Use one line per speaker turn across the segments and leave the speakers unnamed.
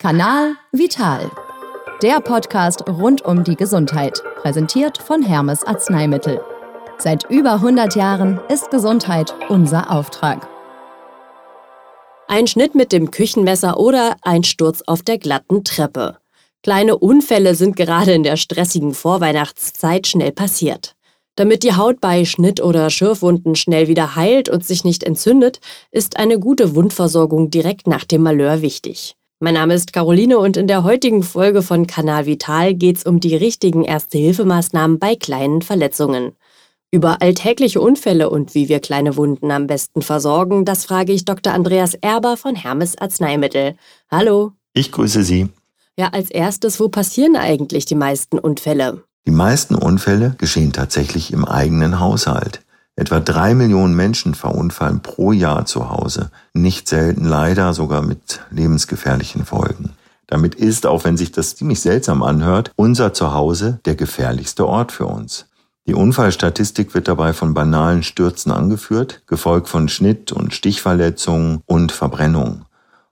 Kanal Vital. Der Podcast rund um die Gesundheit, präsentiert von Hermes Arzneimittel. Seit über 100 Jahren ist Gesundheit unser Auftrag.
Ein Schnitt mit dem Küchenmesser oder ein Sturz auf der glatten Treppe. Kleine Unfälle sind gerade in der stressigen Vorweihnachtszeit schnell passiert. Damit die Haut bei Schnitt- oder Schürfwunden schnell wieder heilt und sich nicht entzündet, ist eine gute Wundversorgung direkt nach dem Malheur wichtig. Mein Name ist Caroline und in der heutigen Folge von Kanal Vital geht es um die richtigen Erste-Hilfemaßnahmen bei kleinen Verletzungen. Über alltägliche Unfälle und wie wir kleine Wunden am besten versorgen, das frage ich Dr. Andreas Erber von Hermes Arzneimittel. Hallo.
Ich grüße Sie.
Ja, als erstes, wo passieren eigentlich die meisten Unfälle?
Die meisten Unfälle geschehen tatsächlich im eigenen Haushalt. Etwa drei Millionen Menschen verunfallen pro Jahr zu Hause, nicht selten leider sogar mit lebensgefährlichen Folgen. Damit ist, auch wenn sich das ziemlich seltsam anhört, unser Zuhause der gefährlichste Ort für uns. Die Unfallstatistik wird dabei von banalen Stürzen angeführt, gefolgt von Schnitt- und Stichverletzungen und Verbrennungen.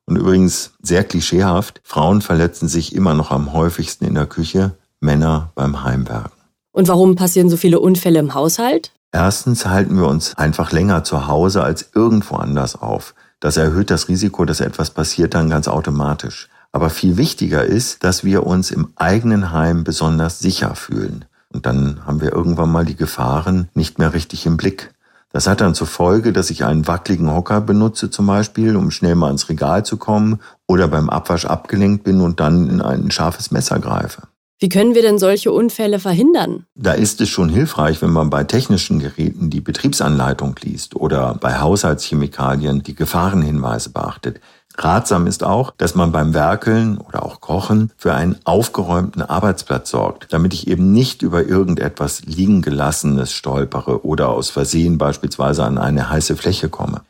Und übrigens sehr klischeehaft, Frauen verletzen sich immer noch am häufigsten in der Küche, Männer beim Heimwerken.
Und warum passieren so viele Unfälle im Haushalt?
Erstens halten wir uns einfach länger zu Hause als irgendwo anders auf. Das erhöht das Risiko, dass etwas passiert dann ganz automatisch. Aber viel wichtiger ist, dass wir uns im eigenen Heim besonders sicher fühlen. Und dann haben wir irgendwann mal die Gefahren nicht mehr richtig im Blick. Das hat dann zur Folge, dass ich einen wackeligen Hocker benutze zum Beispiel, um schnell mal ins Regal zu kommen oder beim Abwasch abgelenkt bin und dann in ein scharfes Messer greife.
Wie können wir denn solche Unfälle verhindern?
Da ist es schon hilfreich, wenn man bei technischen Geräten die Betriebsanleitung liest oder bei Haushaltschemikalien die Gefahrenhinweise beachtet. Ratsam ist auch, dass man beim Werkeln oder auch Kochen für einen aufgeräumten Arbeitsplatz sorgt, damit ich eben nicht über irgendetwas liegen gelassenes stolpere oder aus Versehen beispielsweise an eine heiße Fläche komme.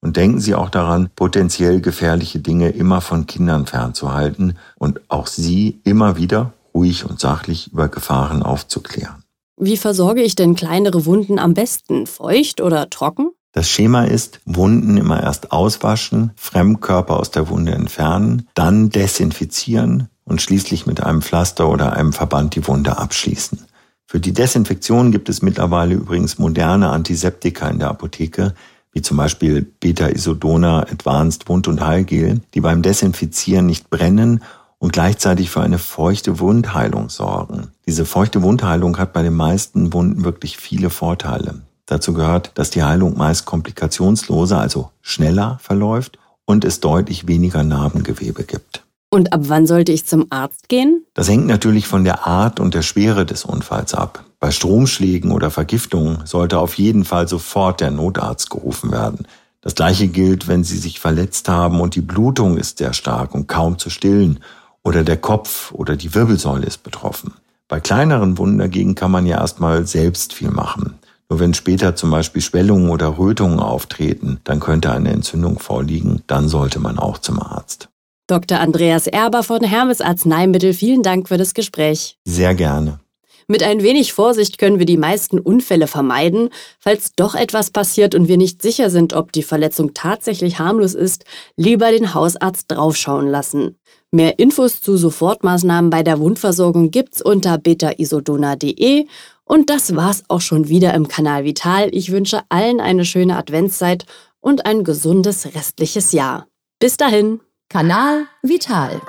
Und denken Sie auch daran, potenziell gefährliche Dinge immer von Kindern fernzuhalten und auch sie immer wieder ruhig und sachlich über Gefahren aufzuklären.
Wie versorge ich denn kleinere Wunden am besten? Feucht oder trocken?
Das Schema ist, Wunden immer erst auswaschen, Fremdkörper aus der Wunde entfernen, dann desinfizieren und schließlich mit einem Pflaster oder einem Verband die Wunde abschließen. Für die Desinfektion gibt es mittlerweile übrigens moderne Antiseptika in der Apotheke, wie zum Beispiel Beta-Isodona Advanced Wund- und Heilgel, die beim Desinfizieren nicht brennen und gleichzeitig für eine feuchte Wundheilung sorgen. Diese feuchte Wundheilung hat bei den meisten Wunden wirklich viele Vorteile. Dazu gehört, dass die Heilung meist komplikationsloser, also schneller verläuft und es deutlich weniger Narbengewebe gibt.
Und ab wann sollte ich zum Arzt gehen?
Das hängt natürlich von der Art und der Schwere des Unfalls ab. Bei Stromschlägen oder Vergiftungen sollte auf jeden Fall sofort der Notarzt gerufen werden. Das gleiche gilt, wenn Sie sich verletzt haben und die Blutung ist sehr stark und kaum zu stillen oder der Kopf oder die Wirbelsäule ist betroffen. Bei kleineren Wunden dagegen kann man ja erstmal selbst viel machen. Nur wenn später zum Beispiel Schwellungen oder Rötungen auftreten, dann könnte eine Entzündung vorliegen, dann sollte man auch zum Arzt.
Dr. Andreas Erber von Hermes Arzneimittel, vielen Dank für das Gespräch.
Sehr gerne.
Mit ein wenig Vorsicht können wir die meisten Unfälle vermeiden. Falls doch etwas passiert und wir nicht sicher sind, ob die Verletzung tatsächlich harmlos ist, lieber den Hausarzt draufschauen lassen. Mehr Infos zu Sofortmaßnahmen bei der Wundversorgung gibt's unter betaisodona.de. Und das war's auch schon wieder im Kanal Vital. Ich wünsche allen eine schöne Adventszeit und ein gesundes restliches Jahr. Bis dahin.
Kanal Vital.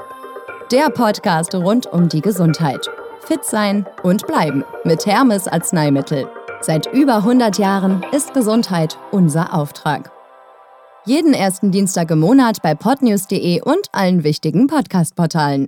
Der Podcast rund um die Gesundheit fit sein und bleiben mit Hermes Arzneimittel. Seit über 100 Jahren ist Gesundheit unser Auftrag. Jeden ersten Dienstag im Monat bei podnews.de und allen wichtigen Podcast-Portalen.